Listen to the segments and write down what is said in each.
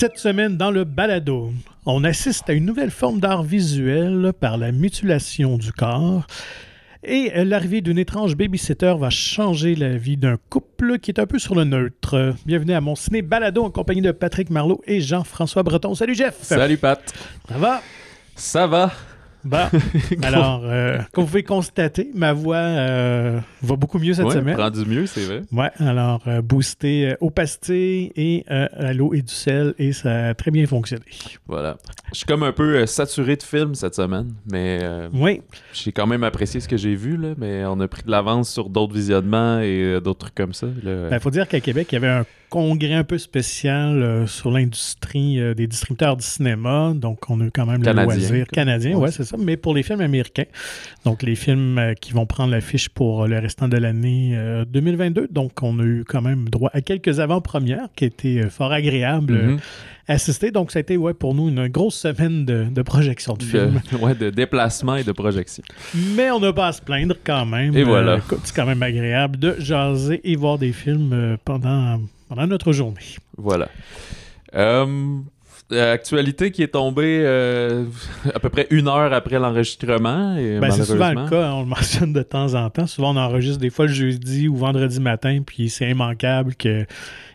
Cette semaine, dans le balado, on assiste à une nouvelle forme d'art visuel par la mutilation du corps. Et l'arrivée d'une étrange babysitter va changer la vie d'un couple qui est un peu sur le neutre. Bienvenue à mon ciné balado en compagnie de Patrick Marlot et Jean-François Breton. Salut Jeff! Salut Pat! Ça va? Ça va! Bah, alors, euh, comme vous pouvez constater, ma voix euh, va beaucoup mieux cette ouais, semaine. prend du mieux, c'est vrai. Ouais, alors, euh, boosté au pastis et à l'eau et du sel, et ça a très bien fonctionné. Voilà. Je suis comme un peu saturé de films cette semaine, mais oui. j'ai quand même apprécié ce que j'ai vu, là, mais on a pris de l'avance sur d'autres visionnements et d'autres trucs comme ça. Il ben, faut dire qu'à Québec, il y avait un congrès un peu spécial euh, sur l'industrie euh, des distributeurs du cinéma. Donc, on a eu quand même Canadien, le loisir canadien, ouais, c'est ça, mais pour les films américains. Donc, les films euh, qui vont prendre l'affiche pour le restant de l'année 2022. Donc, on a eu quand même droit à quelques avant-premières qui étaient fort agréables. Mhm. à assister. Donc, ça a été ouais, pour nous une grosse semaine de, projection de films. ouais, de déplacement et de projection. Mais on n'a pas à se plaindre quand même. Et voilà. c'est quand même agréable de jaser et voir des films pendant pendant notre journée. Voilà. Euh, actualité qui est tombée euh, à peu près une heure après l'enregistrement. Ben, c'est souvent le cas, on le mentionne de temps en temps. Souvent, on enregistre des fois le jeudi ou vendredi matin, puis c'est immanquable que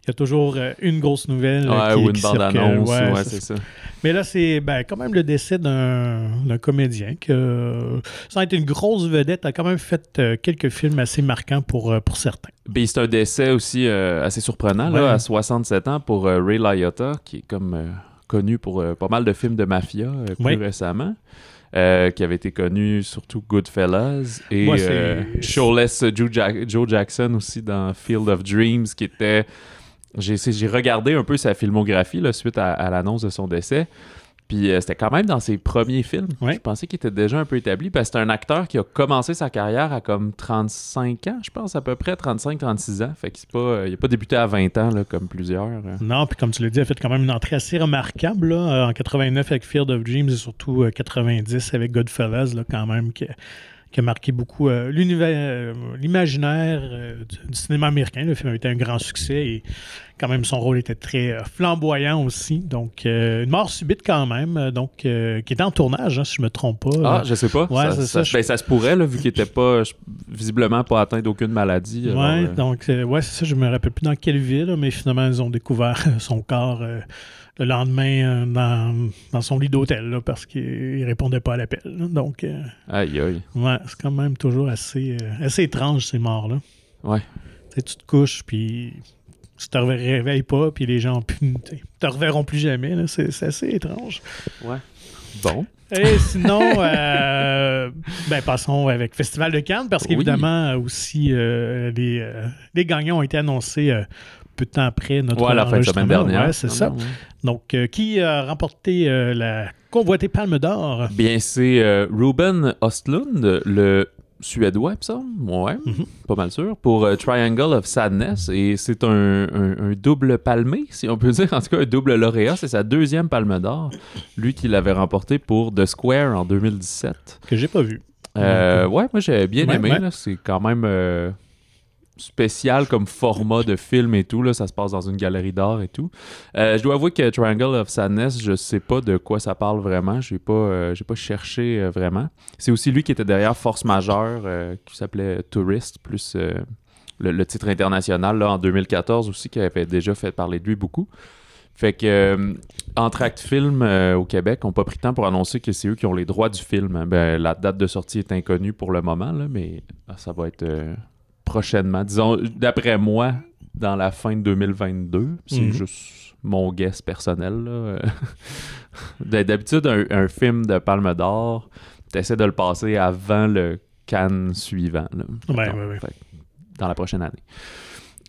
il y a toujours euh, une grosse nouvelle. Ouais, ou une bande-annonce. Ouais, c'est ça. Mais là, c'est ben, quand même le décès d'un comédien qui, ça a été une grosse vedette, a quand même fait euh, quelques films assez marquants pour, euh, pour certains. C'est un décès aussi assez surprenant, là, à 67 ans, pour Ray Liotta, qui est comme connu pour pas mal de films de mafia plus récemment. qui avait été connu surtout Goodfellas et Showless Joe Jackson aussi dans Field of Dreams qui était j'ai regardé un peu sa filmographie là, suite à, l'annonce de son décès. Puis euh, c'était quand même dans ses premiers films. Je pensais qu'il était déjà un peu établi parce que c'est un acteur qui a commencé sa carrière à comme 35 ans, je pense à peu près 35-36 ans. Fait qu'il pas, euh, il n'a pas débuté à 20 ans là, comme plusieurs. Euh. Non, puis comme tu l'as dit, il a fait quand même une entrée assez remarquable là, en 89 avec Field of Dreams et surtout 90 avec Goodfellas là, quand même. Qui a marqué beaucoup euh, euh, l'imaginaire euh, du, cinéma américain. Le film a été un grand succès et quand même son rôle était très flamboyant aussi. Donc, une mort subite quand même, donc qui était en tournage, hein, si je me trompe pas. Ah, je sais pas. Ouais, ça, ça, ben, ça, se pourrait, là, vu qu'il était pas visiblement pas atteint d'aucune maladie. Oui, donc, ouais, c'est ça. Je me rappelle plus dans quelle ville, mais finalement, ils ont découvert son corps le lendemain euh, dans, son lit d'hôtel parce qu'il répondait pas à l'appel. Donc, euh, aïe aïe. Ouais, c'est quand même toujours assez, euh, assez étrange ces morts-là. Ouais. tu te couches, puis tu te réveilles pas, puis les gens ne te reverront plus jamais. C'est assez étrange. Ouais. Bon. Et sinon, ben, passons avec Festival de Cannes, parce qu'évidemment, aussi, les, les, gagnants ont été annoncés peu de temps après notre ouais, la fin de semaine dernière. c'est ça. Donc, euh, qui a remporté euh, la convoitée Palme d'Or? Bien, c'est euh, Ruben Ostlund, le suédois, ça? Ouais, mhm. pas mal sûr, pour Triangle of Sadness. Et c'est un, double palmé, si on peut dire. En tout cas, un double lauréat. C'est sa deuxième Palme d'Or. Lui qui l'avait remporté pour The Square en 2017. Que j'ai pas vu. ouais, moi j'ai bien aimé. C'est quand même spécial comme format de film et tout. Là, ça se passe dans une galerie d'art et tout. Euh, je dois avouer que Triangle of Sadness, je sais pas de quoi ça parle vraiment. Je n'ai pas, euh, pas cherché euh, vraiment. C'est aussi lui qui était derrière Force Majeure, qui s'appelait Tourist, plus le, titre international là, en 2014 aussi, qui avait déjà fait parler de lui beaucoup. Fait que Entracte Film au Québec n'ont pas pris de temps pour annoncer que c'est eux qui ont les droits du film. Ben, la date de sortie est inconnue pour le moment, là, mais ah, ça va être prochainement. Disons, d'après moi, dans la fin de 2022. C'est mhm. juste mon guess personnel. D'habitude, un, film de Palme d'Or, tu essaies de le passer avant le Cannes suivant. dans la prochaine année.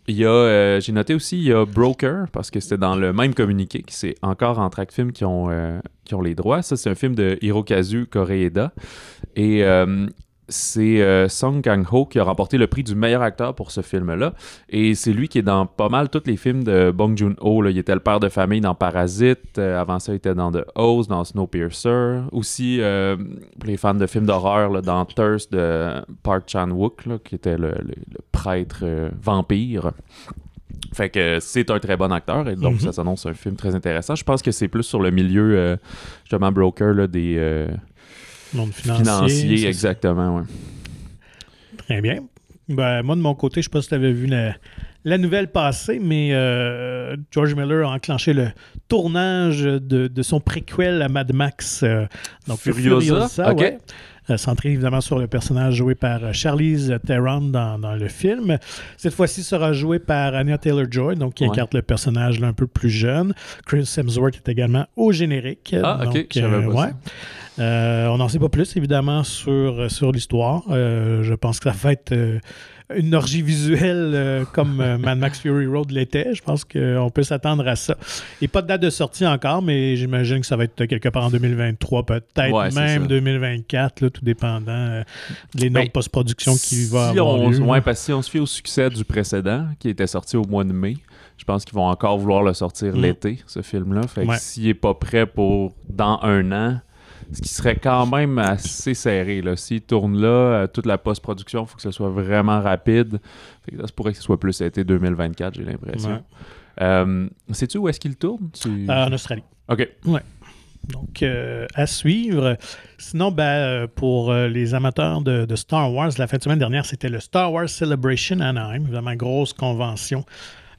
Il y a, euh, j'ai noté aussi, il y a Broker, parce que c'était dans le même communiqué, que c'est encore en track film qui ont, euh, qui ont les droits. Ça, c'est un film de Hirokazu Koreeda. Et euh, c'est euh, Song Kang-ho qui a remporté le prix du meilleur acteur pour ce film-là. Et c'est lui qui est dans pas mal tous les films de Bong Joon-ho. Il était le père de famille dans Parasite. Euh, avant ça, il était dans The Oz, dans Snowpiercer. Aussi, euh, pour les fans de films d'horreur, dans Thirst de Park Chan-wook, qui était le, prêtre vampire. Fait que c'est un très bon acteur et donc Mhm. ça s'annonce un film très intéressant. Je pense que c'est plus sur le milieu, euh, justement, broker là, des euh, Monde financier. ça. exactement. ouais. Très bien. Ben, moi, de mon côté, je ne sais pas si tu avais vu la, la nouvelle passer, mais euh, George Miller a enclenché le tournage de, de son préquel à Mad Max. euh, donc Furiosa? Ok. ouais. Euh, centré évidemment sur le personnage joué par euh, Charlize Theron dans, dans le film. Cette fois-ci sera joué par Anya Taylor-Joy, donc qui Ouais. incarne le personnage là, un peu plus jeune. Chris Hemsworth est également au générique. Ah, ok, Donc, ouais. Euh, on n'en sait pas plus, évidemment, sur, sur l'histoire. Euh, je pense que ça va être euh, une orgie visuelle comme Mad Max Fury Road l'était. Je pense qu'on peut s'attendre à ça. Et pas de date de sortie encore, mais j'imagine que ça va être quelque part en 2023, peut-être Ouais, même ça. 2024, là, tout dépendant des normes Ben, post-production qui va si avoir on, lieu. ouais, parce que si on se fie au succès du précédent, qui était sorti au mois de mai, je pense qu'ils vont encore vouloir le sortir Mm. l'été, ce film-là. Fait que Ouais. s'il est pas prêt pour dans un an, ce qui serait quand même assez serré. Là. S'il tourne là, euh, toute la post-production, il faut que ce soit vraiment rapide. Fait que ça se pourrait que ce soit plus été 2024, j'ai l'impression. Ouais. Euh, Sais-tu où est-ce qu'il tourne? Tu- en Australie. Ok. Donc, euh, à suivre. Sinon, ben, euh, pour euh, les amateurs de, de Star Wars, la fin de semaine dernière, c'était le Star Wars Celebration Anaheim, vraiment grosse convention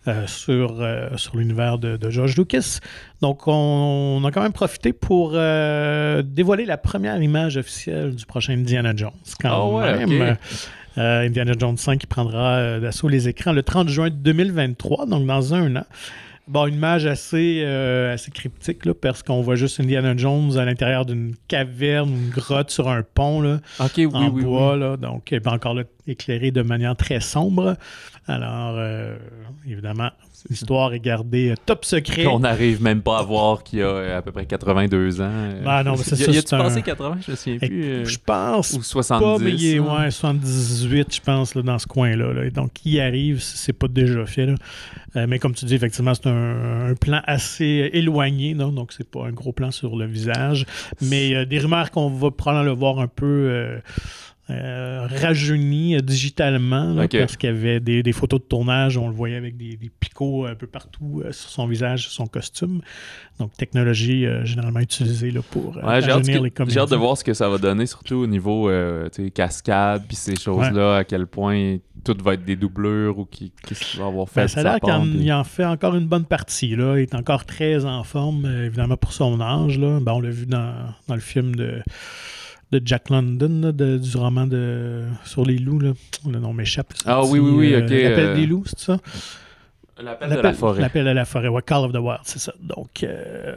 euh, sur, euh, sur l'univers de, de George Lucas. Donc, on, on a quand même profité pour euh, dévoiler la première image officielle du prochain Indiana Jones. Quand Ah même. Indiana Jones 5 qui prendra d'assaut les écrans le 30 juin 2023, donc dans un an. Bon, une image assez, euh, assez cryptique, là, parce qu'on voit juste Indiana Jones à l'intérieur d'une caverne, une grotte sur un pont, là, oui, en oui, bois, oui. là, donc encore là, éclairé de manière très sombre. Alors, euh, évidemment, l'histoire est gardée euh, top secret. On n'arrive même pas à voir qu'il a euh, à peu près 82 ans. Ah non, mais c'est Y a- ça, Y a-tu un- passé 80? Je me souviens Et- plus. Je pense Ou pas, 70. mais il est hein. ouais, 78, je pense, là, dans ce coin-là. là. Donc, qui y arrive, c'est pas déjà fait. là. Euh, mais comme tu dis, effectivement, c'est un, un plan assez éloigné, non? donc c'est pas un gros plan sur le visage. Mais euh, des rumeurs qu'on va probablement le voir un peu euh, rajeuni euh, digitalement, là, parce qu'il y avait des, des photos de tournage, on le voyait avec des, des picots un peu partout euh, sur son visage, sur son costume. Donc, technologie euh, généralement utilisée là, pour Ouais, j'ai hâte, de voir ce que ça va donner, surtout au niveau cascade, puis ces choses-là, à quel point tout va être des doublures ou qui- qu'est-ce qu'il va avoir fait. Ben, ça a l'air qu'il en, puis- il en fait encore une bonne partie. Là. Il est encore très en forme, évidemment, pour son âge. Là. Ben, on l'a vu dans, dans le film de, de Jack London, là, de- du roman de Sur les loups. Là. Le nom m'échappe. Ah oui, oui, oui, euh, ok, L'appel euh, des loups, c'est ça? L'appel de la forêt. L'appel de la forêt, ouais, Call of the Wild, c'est ça. Donc, euh,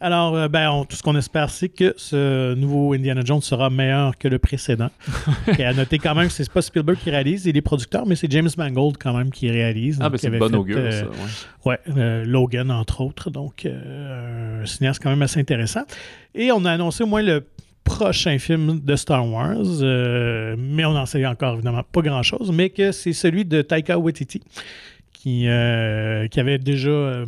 alors, euh, ben, on- tout ce qu'on espère, c'est que ce nouveau Indiana Jones sera meilleur que le précédent. Et à noter quand même que c'est pas Spielberg qui réalise, il est producteur, mais c'est James Mangold quand même qui réalise. Ah, ben c'est fait, augure, euh, ça. ouais. Ouais, euh, Logan, entre autres. Donc, euh, un cinéaste quand même assez intéressant. Et on a annoncé au moins le prochain film de Star Wars, euh, mais on n'en sait encore évidemment pas grand-chose, mais que c'est celui de Taika Waititi, qui, euh, qui avait déjà euh,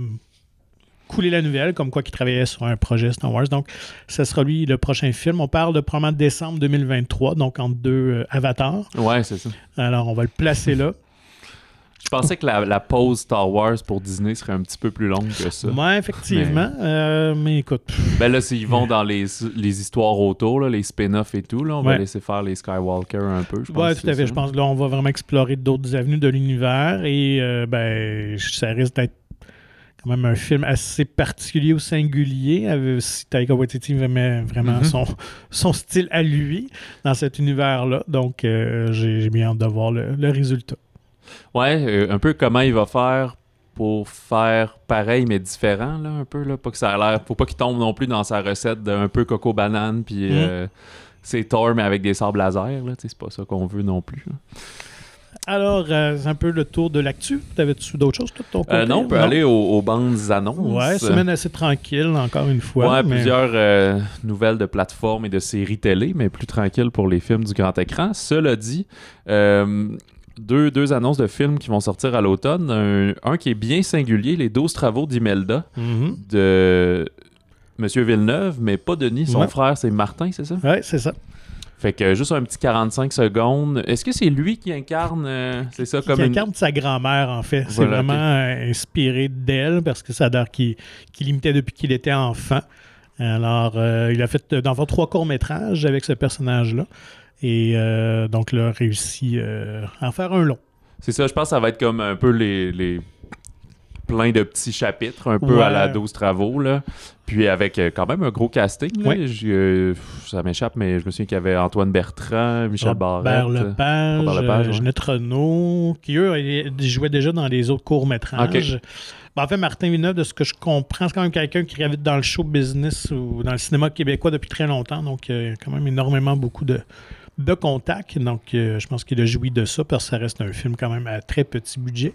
coulé la nouvelle, comme quoi qu'il travaillait sur un projet Star Wars. Donc, ce sera lui le prochain film. On parle de probablement décembre 2023, donc entre deux avatars. Ouais, c'est ça. Alors, on va le placer là. Je pensais que la, la pause Star Wars pour Disney serait un petit peu plus longue que ça. Ouais, effectivement. euh, mais écoute, Ben là, s'ils vont dans les, les histoires autour, là, les spin-offs et tout, là, on va Ouais. laisser faire les Skywalker un peu. Je pense Oui, que tout à fait. ça. Je pense que là, on va vraiment explorer d'autres avenues de l'univers et euh, ben, ça risque d'être quand même un film assez particulier ou singulier. avec- Si Taika Waititi met vraiment Mhm. son, son style à lui dans cet univers-là. Donc, euh, j'ai j'ai bien hâte de voir le, le résultat. Ouais, euh, un peu comment il va faire pour faire pareil mais différent, là, un peu. Là, pas que ça a l'air. Faut pas qu'il tombe non plus dans sa recette d'un peu coco banane, puis Mhm. euh, c'est Thor, mais avec des sables laser. Là, c'est pas ça qu'on veut non plus. là. Alors, euh, c'est un peu le tour de l'actu. T'avais-tu d'autres choses, toi, de ton côté? Euh, non, on peut aller aux, aux bandes annonces. Ouais, semaine assez tranquille, encore une fois. Ouais, mais- plusieurs euh, nouvelles de plateformes et de séries télé, mais plus tranquille pour les films du grand écran. Cela dit, euh, deux, deux annonces de films qui vont sortir à l'automne. Un, un qui est bien singulier, Les 12 travaux d'Imelda Mhm. de Monsieur Villeneuve, mais pas Denis, son Ouais. frère, c'est Martin, c'est ça? Ouais, c'est ça. Fait que juste un petit 45 secondes. Est-ce que c'est lui qui incarne, euh, c'est ça, comme Qui une... incarne sa grand-mère, en fait. C'est vraiment euh, inspiré d'elle parce que ça a l'air qu'il imitait depuis qu'il était enfant. Alors, euh, il a fait, euh, fond, trois courts-métrages avec ce personnage-là. Et euh, donc, là, réussi euh, à en faire un long. C'est ça, je pense que ça va être comme un peu les... les plein de petits chapitres, un peu Ouais. à la 12 travaux, là. Puis avec euh, quand même un gros casting, là. Ouais. Euh, ça m'échappe, mais je me souviens qu'il y avait Antoine Bertrand, Michel Robert Barrette. Lepage, Robert Lepage, euh, ouais. Ginette Renault, qui eux ils jouaient déjà dans les autres courts-métrages. Ben, en fait, Martin Villeneuve, de ce que je comprends, c'est quand même quelqu'un qui gravite dans le show business ou dans le cinéma québécois depuis très longtemps. Donc, il y a quand même énormément beaucoup de, de contacts. Donc, euh, je pense qu'il a joui de ça parce que ça reste un film quand même à très petit budget.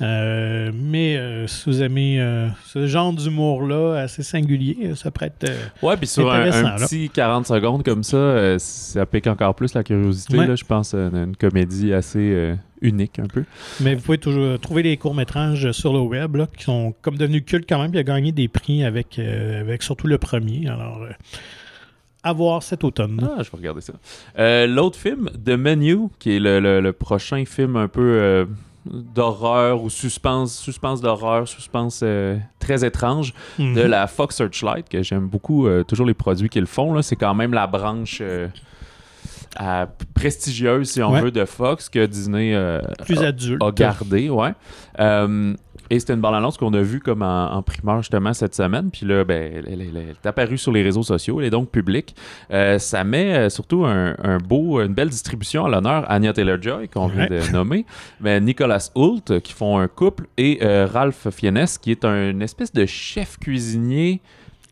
Euh, mais euh, si vous aimez euh, ce genre d'humour-là assez singulier, ça être. euh, Ouais, puis sur un, petit 40 secondes comme ça, ça pique encore plus la curiosité. Ouais. Là, je pense une comédie assez unique un peu. Mais vous pouvez toujours trouver les courts-métrages sur le web là, qui sont comme devenus cultes quand même. puis a gagné des prix avec, avec surtout le premier. Alors, à voir cet automne. Ah, je vais regarder ça. Euh, L'autre film, The Menu, qui est le, le- le prochain film un peu euh, d'horreur ou suspense, suspense d'horreur, suspense euh, très étrange Mhm. de la Fox Searchlight, que j'aime beaucoup, toujours les produits qu'ils font. C'est quand même la branche à- prestigieuse, si on Ouais. veut, de Fox que Disney Plus a- adulte. a gardé, ouais. Et c'était une bande-annonce qu'on a vue comme en, en primeur justement cette semaine. Puis là, ben, elle, elle- elle est apparue sur les réseaux sociaux, elle est donc publique. Euh, ça met euh, surtout un, un beau, une belle distribution à l'honneur Anya Taylor-Joy, qu'on vient Ouais. de nommer, mais Nicolas Hoult, euh, qui font un couple, et euh, Ralph Fiennes, qui est un espèce de chef cuisinier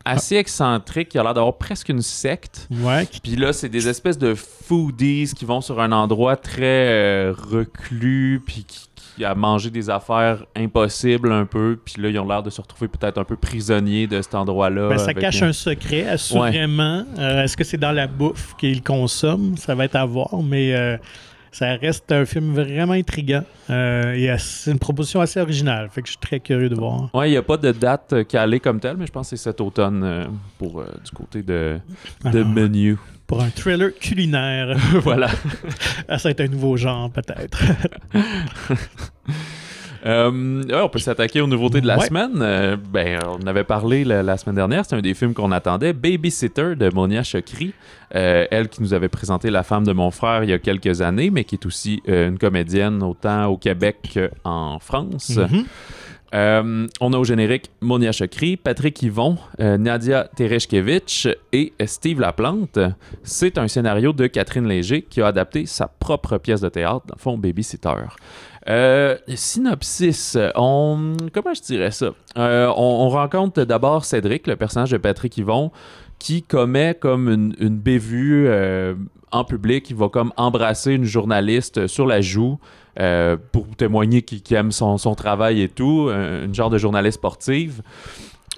assez excentrique, qui a l'air d'avoir presque une secte. Ouais, Puis là, c'est des espèces de foodies qui vont sur un endroit très euh, reclus, puis qui, a mangé des affaires impossibles un peu. Puis là, ils ont l'air de se retrouver peut-être un peu prisonniers de cet endroit-là. ben, ça cache un secret, assurément. Euh, Est-ce que c'est dans la bouffe qu'il consomme? Ça va être à voir, mais euh, ça reste un film vraiment intriguant. Euh, et c'est une proposition assez originale. Fait que je suis très curieux de voir. Ouais, il n'y a pas de date calée comme telle, mais je pense que c'est cet automne pour du côté de, de Alors, menu. Pour un thriller culinaire. voilà. Ah, ça va être un nouveau genre, peut-être. Euh, ouais, on peut s'attaquer aux nouveautés de la Ouais. semaine. Euh, ben, on avait parlé la, la semaine dernière. C'est un des films qu'on attendait. Babysitter de Monia Chokri. Euh, elle qui nous avait présenté La femme de mon frère il y a quelques années, mais qui est aussi une comédienne autant au Québec qu'en France. Mhm. Euh, on a au générique Monia Chokri, Patrick Yvon, euh, Nadia Tereshkevich et Steve Laplante. C'est un scénario de Catherine Léger qui a adapté sa propre pièce de théâtre, dans le fond Babysitter. Euh, synopsis, on, comment je dirais ça? On, on rencontre d'abord Cédric, le personnage de Patrick Yvon, qui commet comme une, bévue en public. Il va comme embrasser une journaliste sur la joue euh, pour témoigner qu'il aime son, son travail et tout, un, une genre de journaliste sportive.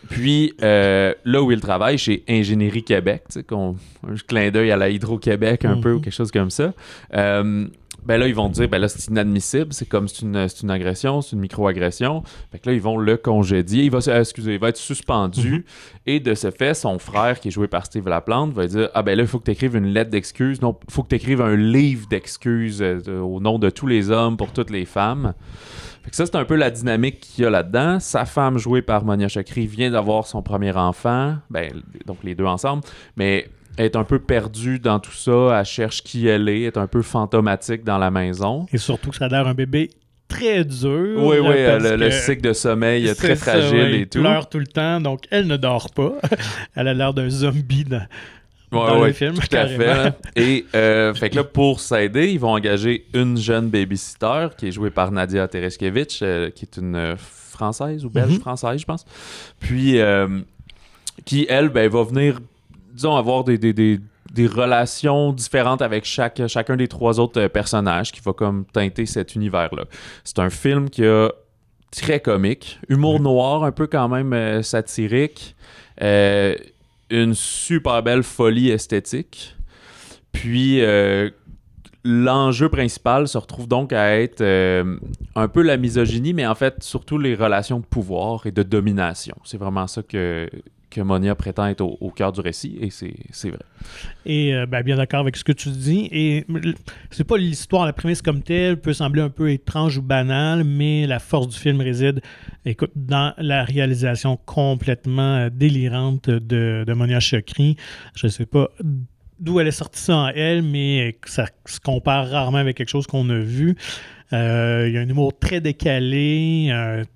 Puis euh, là où il travaille, chez Ingénierie Québec, tu sais, qu'on- un clin d'œil à la Hydro-Québec un peu Mhm. ou quelque chose comme ça. Euh, ben là, ils vont dire, ben là, c'est inadmissible, c'est comme c'est une, une agression, c'est une micro-agression. Fait que là, ils vont le congédier. Il va, euh, excusez, il va être suspendu. Mhm. Et de ce fait, son frère, qui est joué par Steve Laplante, va dire, ah ben là, il faut que tu écrives une lettre d'excuse. Non, il faut que tu écrives un livre d'excuses euh, au nom de tous les hommes pour toutes les femmes. Fait que ça, c'est un peu la dynamique qu'il y a là-dedans. Sa femme, jouée par Monia Chakri, vient d'avoir son premier enfant. Ben, donc les deux ensemble. Mais est un peu perdue dans tout ça. Elle cherche qui elle est. Elle est un peu fantomatique dans la maison. Et surtout que ça a l'air un bébé très dur. Oui, oui, le, cycle de sommeil est très ça, fragile ouais, et tout. pleure tout le temps, donc elle ne dort pas. elle a l'air d'un zombie dans, Ouais, dans ouais, le film. Tout à fait. là. Et euh, fait que là, pour s'aider, ils vont engager une jeune babysitter qui est jouée par Nadia Tereskevich, euh, qui est une euh, française ou belge Mhm. française, je pense. Puis euh, qui, elle, ben, va venir, disons, avoir des, des, des, des relations différentes avec chaque, chacun des trois autres euh, personnages qui va comme teinter cet univers-là. C'est un film qui a très comique, humour noir, un peu quand même euh, satirique, euh, une super belle folie esthétique. Puis euh, l'enjeu principal se retrouve donc à être un peu la misogynie, mais en fait surtout les relations de pouvoir et de domination. C'est vraiment ça que, que Monia prétend être au, cœur du récit, et c'est vrai. Et euh, ben, bien d'accord avec ce que tu dis. Et c'est pas l'histoire, la prémisse comme telle peut sembler un peu étrange ou banale, mais la force du film réside, écoute, dans la réalisation complètement euh, délirante de, Monia Chokri. Je sais pas d'où elle est sortie ça en elle, mais ça se compare rarement avec quelque chose qu'on a vu. Euh, il y a un humour très décalé,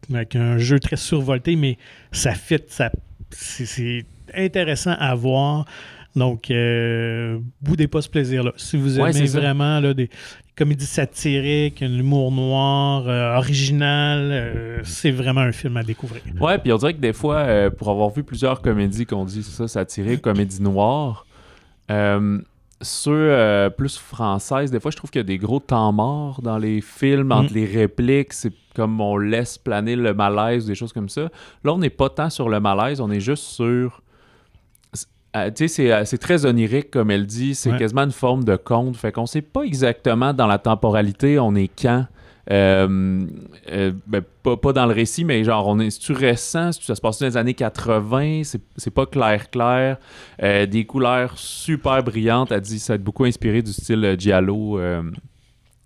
avec un jeu très survolté, mais ça fit, ça, c'est intéressant à voir. Donc, euh, boudez pas ce plaisir-là. Si vous aimez vraiment là, des comédies satiriques, un humour noir, euh, original, c'est vraiment un film à découvrir. Ouais, puis on dirait que des fois, pour avoir vu plusieurs comédies qu'on dit ça, satiriques, comédies noires, sur euh, plus française, des fois, je trouve qu'il y a des gros temps morts dans les films, entre mm. les répliques. C'est comme on laisse planer le malaise, des choses comme ça. Là, on n'est pas tant sur le malaise, on est juste sur. Euh, tu sais, euh, c'est très onirique, comme elle dit. C'est quasiment une forme de conte. Fait qu'on sait pas exactement dans la temporalité, on est quand. Euh, euh, ben, pas, dans le récit, mais genre, on est, c'est-tu récent? ça se passe dans les années 80? C'est, pas clair-clair. Euh, des couleurs super brillantes. Elle dit ça a beaucoup inspiré du style Giallo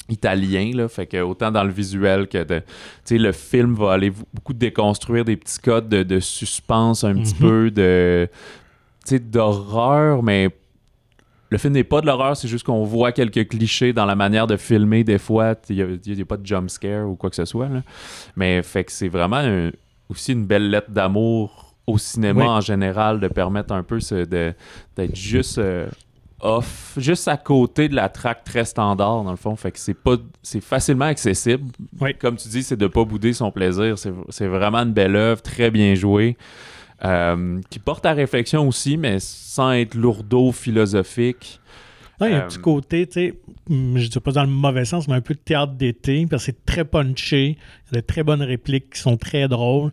italien là fait que autant dans le visuel que de, le film va aller beaucoup déconstruire des petits codes de, suspense un petit mhm. peu de d'horreur mais le film n'est pas de l'horreur, c'est juste qu'on voit quelques clichés dans la manière de filmer des fois. Il n'y a, pas de jump scare ou quoi que ce soit. Mais fait que c'est vraiment aussi une belle lettre d'amour au cinéma en général de permettre un peu d'être juste euh, off, juste à côté de la track très standard dans le fond. Fait que c'est pas c'est facilement accessible. Comme tu dis, c'est de pas bouder son plaisir. C'est vraiment une belle œuvre, très bien jouée. Euh, qui porte à réflexion aussi, mais sans être lourdeau philosophique. il y a un petit euh, côté, tu sais, mm, je ne dis pas dans le mauvais sens, mais un peu de théâtre d'été, parce que c'est très punché, il y a de très bonnes répliques qui sont très drôles,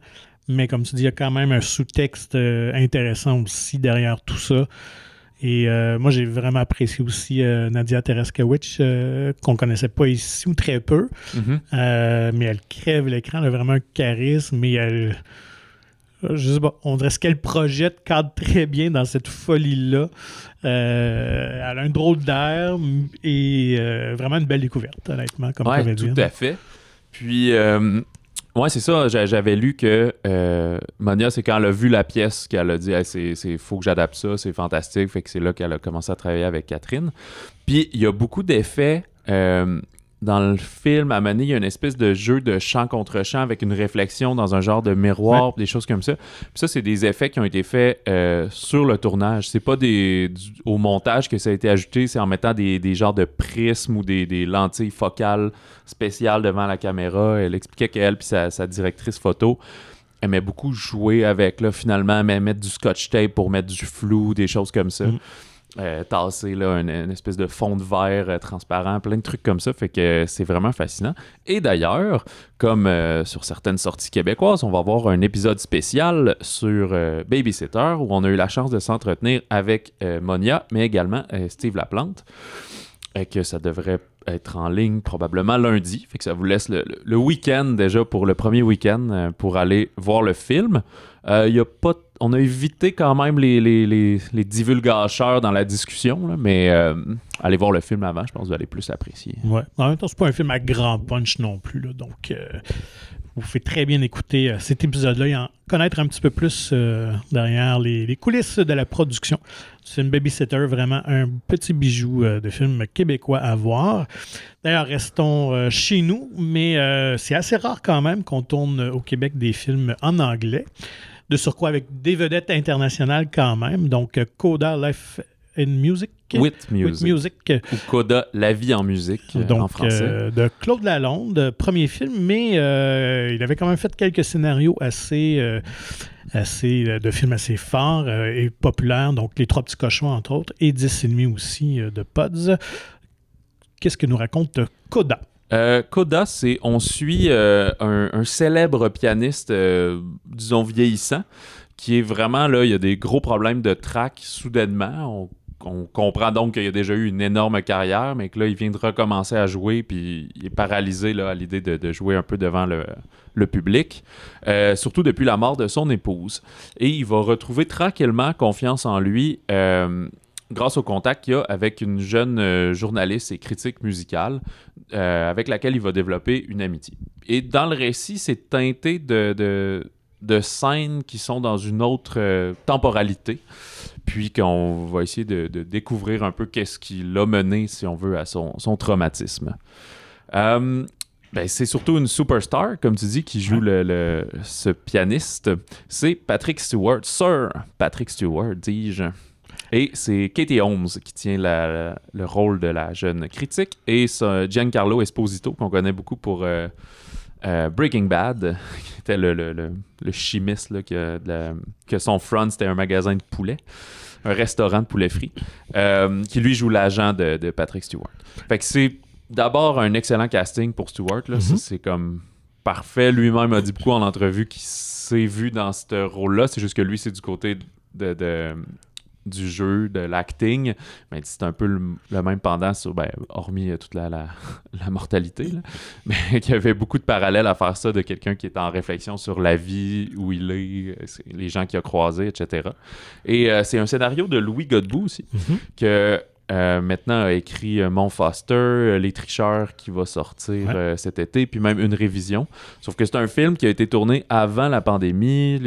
mais comme tu dis, il y a quand même un sous-texte euh, intéressant aussi derrière tout ça. Et moi, j'ai vraiment apprécié aussi Nadia Tereskowicz, qu'on connaissait pas ici ou très peu, mm-hmm. mais elle crève l'écran, elle a vraiment un charisme, mais elle je sais pas, on dirait ce qu'elle projette cadre très bien dans cette folie-là. Euh, elle a un drôle d'air et euh, vraiment une belle découverte, honnêtement, comme ouais, Tout à fait. Puis, euh, ouais, c'est ça, j'avais lu que Monia, c'est quand elle a vu la pièce qu'elle a dit c'est faut que j'adapte ça, c'est fantastique. Fait que c'est là qu'elle a commencé à travailler avec Catherine. Puis, il y a beaucoup d'effets dans le film, à mener, il y a une espèce de jeu de chant contre chant avec une réflexion dans un genre de miroir, des choses comme ça. Puis ça, c'est des effets qui ont été faits euh, sur le tournage. C'est pas des, au montage que ça a été ajouté, c'est en mettant des, des genres de prismes ou des, des, lentilles focales spéciales devant la caméra. Elle expliquait qu'elle puis sa, sa, directrice photo aimait beaucoup jouer avec, là, finalement, mais mettre du scotch tape pour mettre du flou, des choses comme ça. Mm. Euh, tasser là, une, espèce de fond de verre euh, transparent, plein de trucs comme ça. Fait que c'est vraiment fascinant. Et d'ailleurs, comme euh, sur certaines sorties québécoises, on va avoir un épisode spécial sur Babysitter où on a eu la chance de s'entretenir avec Monia, mais également Steve Laplante. Et que ça devrait être en ligne probablement lundi. Fait que ça vous laisse le, le week-end déjà pour le premier week-end pour aller voir le film. Il y a pas on a évité quand même les, les, les, divulgateurs dans la discussion, mais euh, allez voir le film avant, je pense que vous allez plus apprécier. Ouais. En même temps, c'est pas un film à grand punch non plus, donc euh, vous faites très bien écouter euh, cet épisode-là et en connaître un petit peu plus derrière les, coulisses de la production. C'est une Babysitter, vraiment un petit bijou de film québécois à voir. D'ailleurs, restons chez nous, mais c'est assez rare quand même qu'on tourne au Québec des films en anglais de surcroît avec des vedettes internationales quand même. Donc, euh, Coda Life in Music? With Music. Ou Coda La vie en musique euh, Donc, en français. Euh, de Claude Lalonde, premier film, mais il avait quand même fait quelques scénarios assez, assez de films assez forts et populaires. Donc, Les Trois Petits Cochons, entre autres, et Dix et demi aussi de Pods. Qu'est-ce que nous raconte Coda? Euh, Coda, c'est on suit euh, un, célèbre pianiste, euh, disons vieillissant, qui est vraiment là. Il y a des gros problèmes de trac soudainement. On on comprend donc qu'il a déjà eu une énorme carrière, mais que là, il vient de recommencer à jouer, puis il est paralysé là, à l'idée de, jouer un peu devant le, public, euh, surtout depuis la mort de son épouse. Et il va retrouver tranquillement confiance en lui. Euh, grâce au contact qu'il a avec une jeune euh, journaliste et critique musicale avec laquelle il va développer une amitié. Et dans le récit, c'est teinté de, de, scènes qui sont dans une autre temporalité puis qu'on va essayer de, découvrir un peu qu'est-ce qui l'a mené, si on veut, à son, traumatisme. Euh, ben, c'est surtout une superstar, comme tu dis, qui joue le, ce pianiste. C'est Patrick Stewart, Sir Patrick Stewart, dis-je. Et c'est Katie Holmes qui tient le rôle de la jeune critique. Et Giancarlo Esposito, qu'on connaît beaucoup pour euh, euh, Breaking Bad, qui était le, chimiste, là, que, que son front, c'était un magasin de poulet un restaurant de poulet frit, euh, qui lui joue l'agent de, Patrick Stewart. Fait que c'est d'abord un excellent casting pour Stewart. Là. Mm-hmm. C'est comme parfait. Lui-même a dit beaucoup en entrevue qu'il s'est vu dans ce rôle-là. C'est juste que lui, c'est du côté de, du jeu, de l'acting, mais c'est un peu le, même pendant, sur, ben, hormis euh, toute la, la, mortalité, mais qu'il y avait beaucoup de parallèles à faire ça de quelqu'un qui est en réflexion sur la vie, où il est, les gens qu'il a croisés, etc. Et euh, c'est un scénario de Louis Godbout aussi, mm-hmm. que euh, maintenant a écrit Mon Foster, Les Tricheurs qui va sortir cet été, puis même une révision. Sauf que c'est un film qui a été tourné avant la pandémie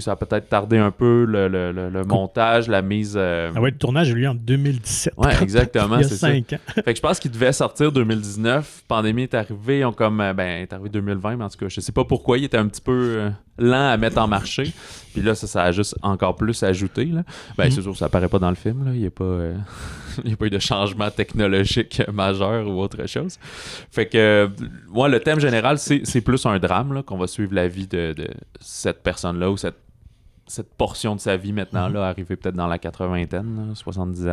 ça a peut-être tardé un peu le, montage, la mise. Euh, ah ouais, le tournage a eu lieu en 2017. Ouais, exactement. Il y a 5 ans. fait que je pense qu'il devait sortir 2019. Pandémie est arrivée, on comme euh, ben est arrivé 2020, mais en tout cas, je sais pas pourquoi il était un petit peu euh, lent à mettre en marché. Puis là, ça, ça a juste encore plus ajouté. Là. Ben, mhm. c'est sûr, ça apparaît pas dans le film. Là. Il n'y a, pas, a pas eu de changement technologique majeur ou autre chose. Fait que, moi, le thème général, c'est plus un drame, qu'on va suivre la vie de, de cette personne-là ou cette cette portion de sa vie maintenant, mhm. là, arrivée peut-être dans la 80 70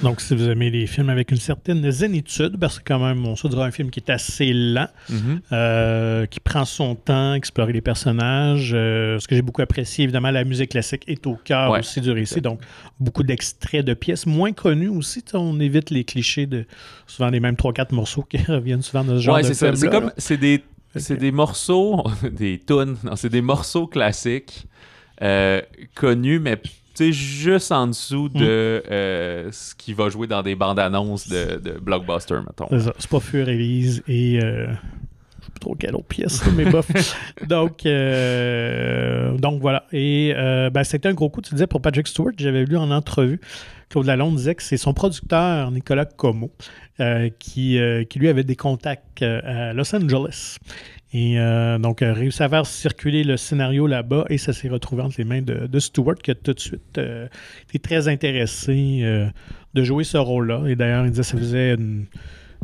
Donc, si vous aimez les films avec une certaine zénitude, parce que quand même, on se dira un film qui est assez lent, mhm. euh, qui prend son temps, explorer les personnages. Euh, ce que j'ai beaucoup apprécié, évidemment, la musique classique est au cœur aussi du récit. Donc, beaucoup d'extraits de pièces moins connues aussi. On évite les clichés de souvent les mêmes 3-4 morceaux qui reviennent souvent dans ce genre de film. C'est comme, c'est des, des morceaux, des tunes, c'est des morceaux classiques euh, connu, mais juste en dessous de mm. euh, ce qui va jouer dans des bandes annonces de, de blockbuster, mettons. C'est pas Fur Elise et. Euh, je sais pas trop quelle autre pièce, mais bof. donc, donc voilà. Et ben, c'était un gros coup, tu disais, pour Patrick Stewart. J'avais lu en entrevue. Claude Lalonde disait que c'est son producteur, Nicolas Como, qui, qui lui avait des contacts à Los Angeles. Et euh, donc, a réussi à faire circuler le scénario là-bas et ça s'est retrouvé entre les mains de, Stewart qui a tout de suite euh, été très intéressé euh, de jouer ce rôle-là. Et d'ailleurs, il disait que ça faisait une,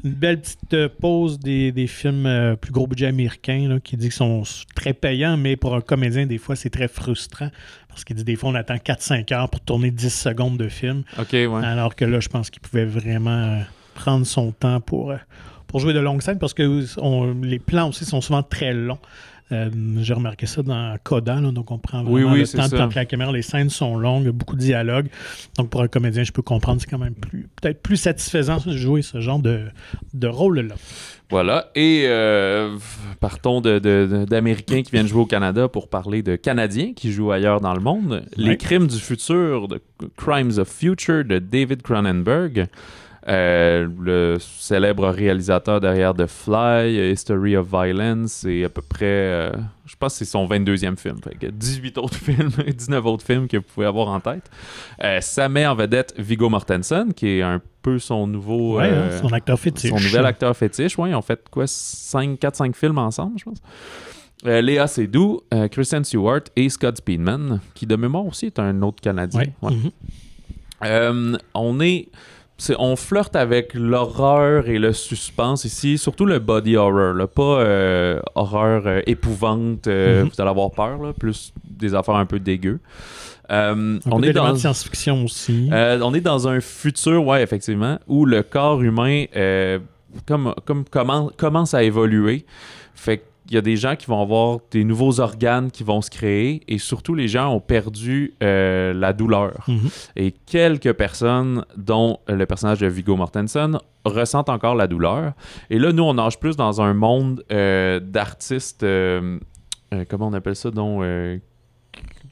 belle petite pause des, films plus gros budget américains qui dit qu'ils sont très payants, mais pour un comédien, des fois, c'est très frustrant parce qu'il dit des fois, on attend 4-5 heures pour tourner 10 secondes de film. OK, ouais. Alors que là, je pense qu'il pouvait vraiment prendre son temps pour pour jouer de longues scènes parce que les plans aussi sont souvent très longs. Euh, j'ai remarqué ça dans Coda, donc on prend vraiment le temps de planter la caméra. Les scènes sont longues, beaucoup de dialogue. Donc pour un comédien, je peux comprendre, c'est quand même peut-être plus satisfaisant de jouer ce genre de, de rôle-là. Voilà. Et euh, partons d'Américains qui viennent jouer au Canada pour parler de Canadiens qui jouent ailleurs dans le monde. Les crimes du futur, de Crimes of Future de David Cronenberg. Euh, le célèbre réalisateur derrière The Fly, History of Violence, c'est à peu près, euh, je pense que c'est son 22e film. Fait 18 autres films, 19 autres films que vous pouvez avoir en tête. Euh, ça met en vedette Viggo Mortensen, qui est un peu son nouveau... Hein, son acteur fétiche. Son nouvel acteur fétiche, oui. Ils ont fait quoi, 4-5 films ensemble, je pense. Léa Seydoux, Kristen Stewart et Scott Speedman, qui de mémoire aussi est un autre Canadien. Mm-hmm. on est on flirte avec l'horreur et le suspense ici, surtout le body horror, là, pas euh, horreur euh, épouvante, euh, mhm. vous allez avoir peur, plus des affaires un peu dégueu. on est dans science-fiction aussi. on est dans un futur, ouais, effectivement, où le corps humain comme, comme commence, commence à évoluer. Fait il y a des gens qui vont avoir des nouveaux organes qui vont se créer et surtout les gens ont perdu euh, la douleur. Mhm. Et quelques personnes, dont le personnage de Viggo Mortensen, ressentent encore la douleur. Et là, nous, on nage plus dans un monde euh, d'artistes, euh, comment on appelle ça, dont euh,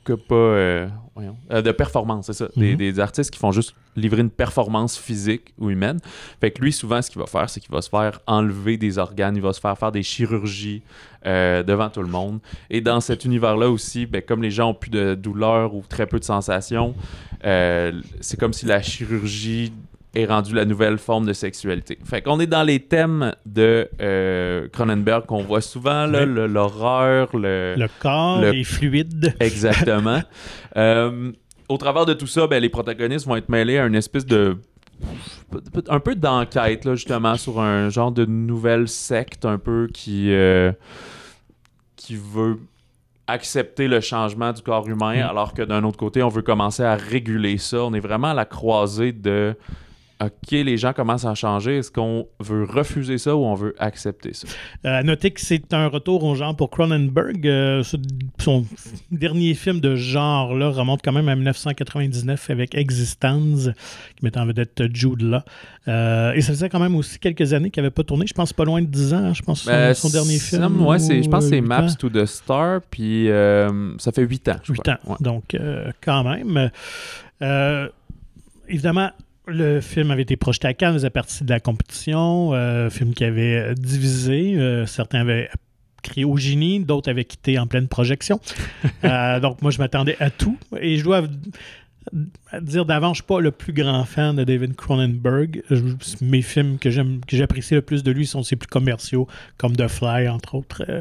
que pas euh, voyons, euh, de performance, c'est ça. Des, Mhm. des artistes qui font juste livrer une performance physique ou humaine. Fait que lui, souvent, ce qu'il va faire, c'est qu'il va se faire enlever des organes, il va se faire faire des chirurgies euh, devant tout le monde. Et dans cet univers-là aussi, ben, comme les gens ont plus de douleur ou très peu de sensations, c'est comme si la chirurgie est rendue la nouvelle forme de sexualité. Fait qu'on est dans les thèmes de euh, Cronenberg qu'on voit souvent, là, l'horreur, le, Le corps Le- est fluide. Exactement. Euh, au travers de tout ça, ben, les protagonistes vont être mêlés à une espèce de. un peu d'enquête, là, justement, sur un genre de nouvelle secte, un peu qui. euh, qui veut accepter le changement du corps humain, Mm. alors que d'un autre côté, on veut commencer à réguler ça. On est vraiment à la croisée de. OK, les gens commencent à changer. Est-ce qu'on veut refuser ça ou on veut accepter ça? Euh, à noter que c'est un retour au genre pour Cronenberg. Euh, son dernier film de genre-là remonte quand même à 1999 avec Existence, qui met en vedette Jude Law. Euh, et ça faisait quand même aussi quelques années qu'il n'avait pas tourné. Je pense pas loin de 10 ans, je pense, son, Ben, son dernier film. ouais, je pense que c'est Maps to the Star, puis euh, ça fait 8 ans. je 8 crois. ans. Ouais. Donc, quand même. Évidemment, le film avait été projeté à Cannes, faisait partie de la compétition. euh, film qui avait euh, divisé. euh, certains avaient crié au génie, d'autres avaient quitté en pleine projection. Euh, donc, moi, je m'attendais à tout. Et je dois v- dire d'avant, je ne suis pas le plus grand fan de David Cronenberg. Mes films que j'aime, que j'apprécie le plus de lui sont ses plus commerciaux, comme The Fly, entre autres. euh,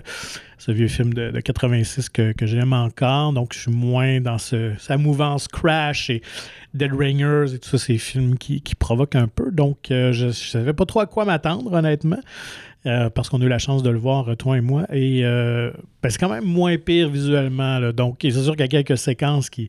ce vieux film de, de 86 que, que j'aime encore. Donc, je suis moins dans ce, sa mouvance Crash et Dead Ringers et tout ça, ces films qui, qui provoquent un peu. Donc, euh, je ne savais pas trop à quoi m'attendre, honnêtement, euh, parce qu'on a eu la chance de le voir, toi et moi. Et ben, c'est quand même moins pire visuellement. Donc, c'est sûr qu'il y a quelques séquences qui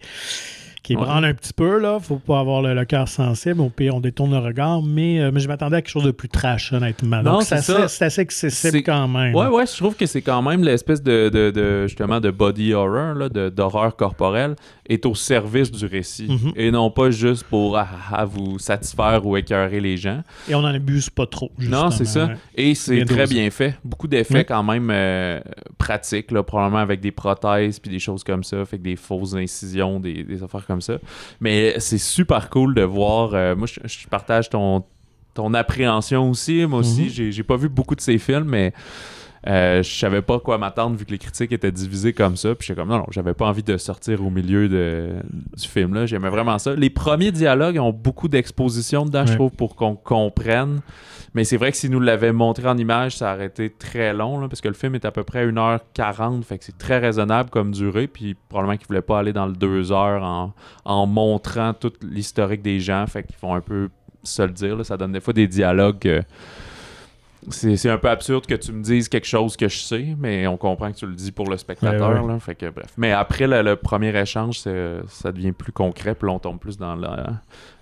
qui Ouais. branlent un petit peu, là. Faut pas avoir le, le cœur sensible. Au pire, on détourne le regard. Mais, euh, mais je m'attendais à quelque chose de plus trash, honnêtement. Non, Donc, c'est assez, c'est assez accessible C'est- quand même. Ouais, ouais, je trouve que c'est quand même l'espèce de, de, de- justement de body horror, d'horreur corporelle, est au service du récit. Mhm. Et non pas juste pour ah, ah, ah, vous satisfaire ou écœurer les gens. Et on n'en abuse pas trop. Non, c'est ça. justement, ouais. Et c'est très bien fait. Beaucoup d'effets quand même euh, pratiques, là, probablement avec des prothèses puis des choses comme ça, fait que des fausses incisions, des, des affaires comme ça. Mais c'est super cool de voir. euh, moi, je, je partage ton, ton appréhension aussi. Moi aussi, j'ai j'ai pas vu beaucoup de ces films, mais euh, je savais pas quoi m'attendre vu que les critiques étaient divisées comme ça. Puis j'étais comme non, non, j'avais pas envie de sortir au milieu de, du film là. J'aimais vraiment ça. Les premiers dialogues ont beaucoup d'exposition dedans, je trouve, pour qu'on comprenne. Mais c'est vrai que si nous l'avait montré en image, ça aurait été très long, là, parce que le film est à peu près 1h40, fait que c'est très raisonnable comme durée, puis probablement qu'ils voulaient pas aller dans le 2 heures en, en montrant tout l'historique des gens, fait qu'ils font un peu se le dire, là. ça donne des fois des dialogues que c'est un peu absurde que tu me dises quelque chose que je sais, mais on comprend que tu le dis pour le spectateur. Ouais, ouais. Là, fait que, bref. Mais après le, le premier échange, ça devient plus concret, puis on tombe plus dans la,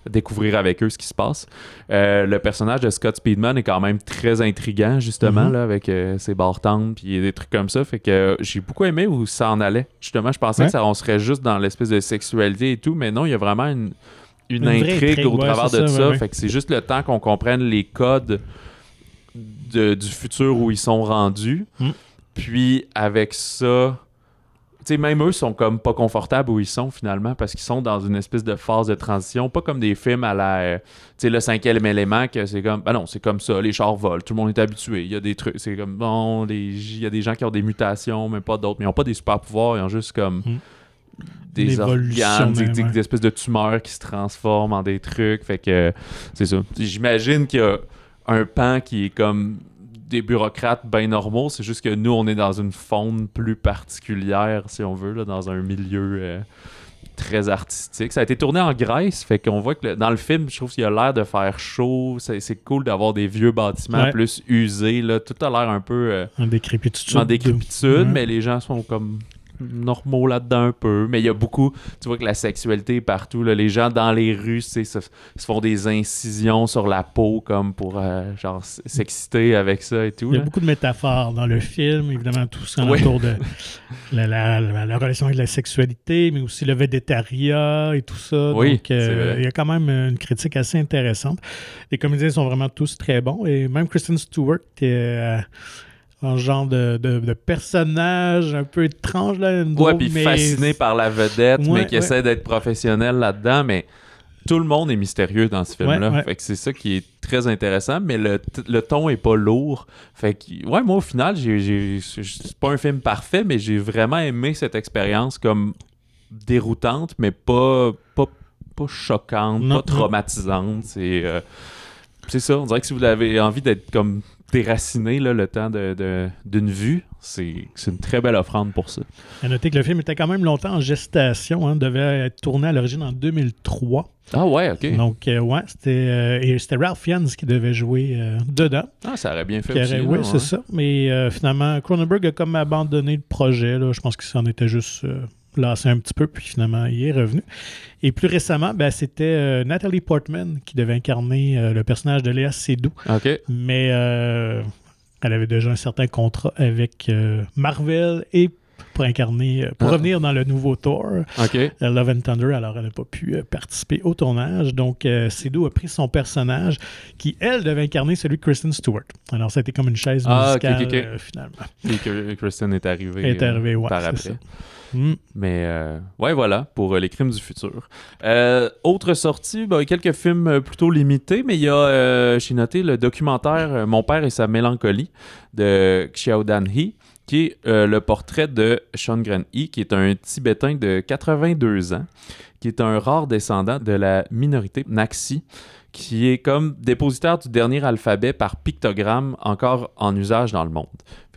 découvrir avec eux ce qui se passe. Euh, le personnage de Scott Speedman est quand même très intriguant, justement, Mhm. là, avec euh, ses bartendes, puis des trucs comme ça. Fait que euh, j'ai beaucoup aimé où ça en allait. Justement, je pensais Ouais. que ça, on serait juste dans l'espèce de sexualité et tout, mais non, il y a vraiment une, une, Une vraie intrigue, intrigue, au ouais, travers de ça, ça. Fait que c'est juste le temps qu'on comprenne les codes de- du futur où ils sont rendus. Mm. Puis avec ça, tu sais, même eux sont comme pas confortables où ils sont finalement parce qu'ils sont dans une espèce de phase de transition, pas comme des films à la, euh, tu sais, le cinquième élément que c'est comme, ben non, c'est comme ça, les chars volent, tout le monde est habitué, il y a des trucs, c'est comme, bon, il y a des gens qui ont des mutations, mais pas d'autres, mais ils ont pas des super pouvoirs, ils ont juste comme Mm. des organes, des, même, des- ouais. des espèces de tumeurs qui se transforment en des trucs, fait que c'est ça. J'imagine qu'il y a un pan qui est comme des bureaucrates bien normaux, c'est juste que nous, on est dans une faune plus particulière, si on veut, là, dans un milieu euh, très artistique. Ça a été tourné en Grèce, fait qu'on voit que le- dans le film, je trouve qu'il a l'air de faire chaud, c'est c'est cool d'avoir des vieux bâtiments Ouais. plus usés, là. tout a l'air un peu euh, En décrépitude. en décrépitude, mais les gens sont comme normaux là-dedans un peu, mais il y a beaucoup, tu vois que la sexualité est partout, là, les gens dans les rues, se, se font des incisions sur la peau comme pour euh, genre s'exciter avec ça et tout. Il y a beaucoup de métaphores dans le film, évidemment tout ce autour de la, la, relation avec la sexualité, mais aussi le végétariat et tout ça. Oui, Donc euh, il y a quand même une critique assez intéressante. Les comédiens sont vraiment tous très bons et même Kristen Stewart qui est euh, un genre de, de, personnage un peu étrange. Là, ouais, puis fasciné par la vedette, mais qui essaie d'être professionnel là-dedans. Mais tout le monde est mystérieux dans ce film-là. Fait que c'est ça qui est très intéressant, mais le, le ton est pas lourd. Fait que, ouais, moi, au final, j'ai, c'est pas un film parfait, mais j'ai vraiment aimé cette expérience comme déroutante, mais pas, pas, pas choquante, pas traumatisante. C'est. Euh, c'est ça, on dirait que si vous avez envie d'être comme déraciné là, le temps d'une de, vue, c'est une très belle offrande pour ça. À noter que le film était quand même longtemps en gestation, hein, devait être tourné à l'origine en 2003. Ah ouais, ok. Donc, euh, ouais, c'était euh, c'était Ralph Fiennes qui devait jouer euh, dedans. Ah, ça aurait bien fait aussi. oui, c'est ça. Mais finalement, Cronenberg a comme abandonné le projet. Là. Je pense que ça en était juste lassé un petit peu, puis finalement, il est revenu. Et plus récemment, ben, c'était euh, Natalie Portman qui devait incarner euh, le personnage de Léa Seydoux. Mais euh, elle avait déjà un certain contrat avec Marvel et pour incarner, pour ah. revenir dans le nouveau Thor, Love and Thunder. Alors, elle n'a pas pu participer au tournage. Donc, Seydoux a pris son personnage qui, elle, devait incarner celui de Kristen Stewart. Alors, ça a été comme une chaise ah, musicale, finalement. Et que Kristen est arrivée, est arrivée par après. Mm. Mais euh, ouais, voilà, pour euh, les crimes du futur. Euh, autre sortie, ben, quelques films plutôt limités, mais il y a, j'ai noté le documentaire Mon père et sa mélancolie de Xiao Dan Hee, qui est le portrait de Sean Gren-hee, qui est un Tibétain de 82 ans, qui est un rare descendant de la minorité Naxi qui est comme dépositaire du dernier alphabet par pictogramme encore en usage dans le monde.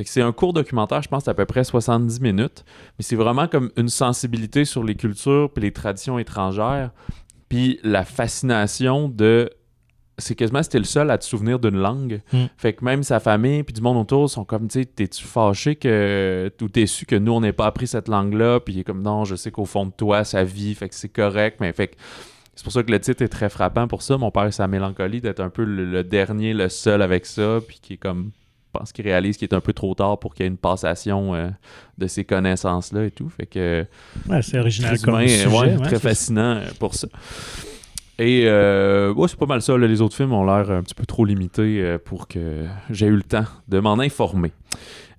C'est un court documentaire, je pense, à peu près 70 minutes, mais c'est vraiment comme une sensibilité sur les cultures puis les traditions étrangères, puis la fascination de c'est quasiment c'était le seul à te souvenir d'une langue. Hmm. Fait que même sa famille puis du monde autour sont comme tu sais t'es-tu fâché que ou déçu que nous on n'ait pas appris cette langue là puis il est comme non je sais qu'au fond de toi ça vit fait que c'est correct mais fait que c'est pour ça que le titre est très frappant pour ça. Mon père et sa mélancolie d'être un peu le, dernier, le seul avec ça, puis qui est comme. Je pense qu'il réalise qu'il est un peu trop tard pour qu'il y ait une passation euh, de ces connaissances-là et tout. Fait que. c'est original comme Très fascinant euh, pour ça. Et euh, c'est pas mal ça. Les autres films ont l'air un petit peu trop limités pour que j'ai eu le temps de m'en informer.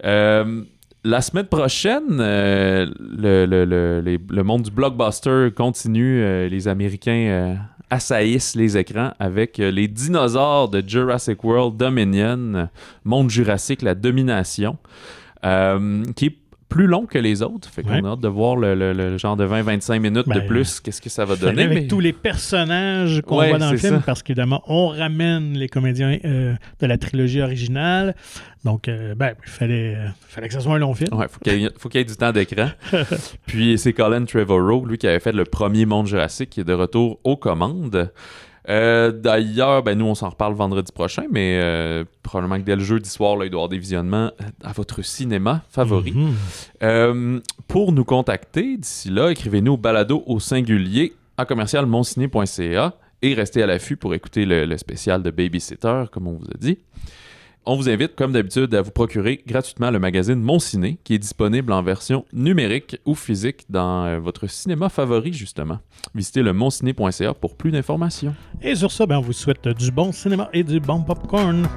Euh, la semaine prochaine, euh, le, monde du blockbuster continue. Euh, les Américains euh, assaillissent les écrans avec les dinosaures de Jurassic World Dominion, monde jurassique, la domination, qui est plus long que les autres. Fait qu'on a hâte de voir le, genre de 20-25 minutes de ben, plus, qu'est-ce que ça va donner. Avec tous les personnages qu'on voit dans le film, parce qu'évidemment, on ramène les comédiens euh, de la trilogie originale. Donc, euh, ben, il fallait, fallait que ce soit un long film. Ouais, faut qu'il faut qu'il y ait du temps d'écran. Puis c'est Colin Trevorrow, lui qui avait fait le premier Monde Jurassique, qui est de retour aux commandes. Euh, d'ailleurs, ben, nous, on s'en reparle vendredi prochain, mais euh, probablement que dès le jeudi soir, là, il doit y avoir des visionnements à votre cinéma favori. Mhm. Euh, pour nous contacter, d'ici là, écrivez-nous au balado au singulier à commercial et restez à l'affût pour écouter le, le spécial de Babysitter, comme on vous a dit. On vous invite, comme d'habitude, à vous procurer gratuitement le magazine Mon Ciné, qui est disponible en version numérique ou physique dans euh, votre cinéma favori, justement. Visitez le monciné.ca pour plus d'informations. Et sur ça, ben, on vous souhaite du bon cinéma et du bon popcorn.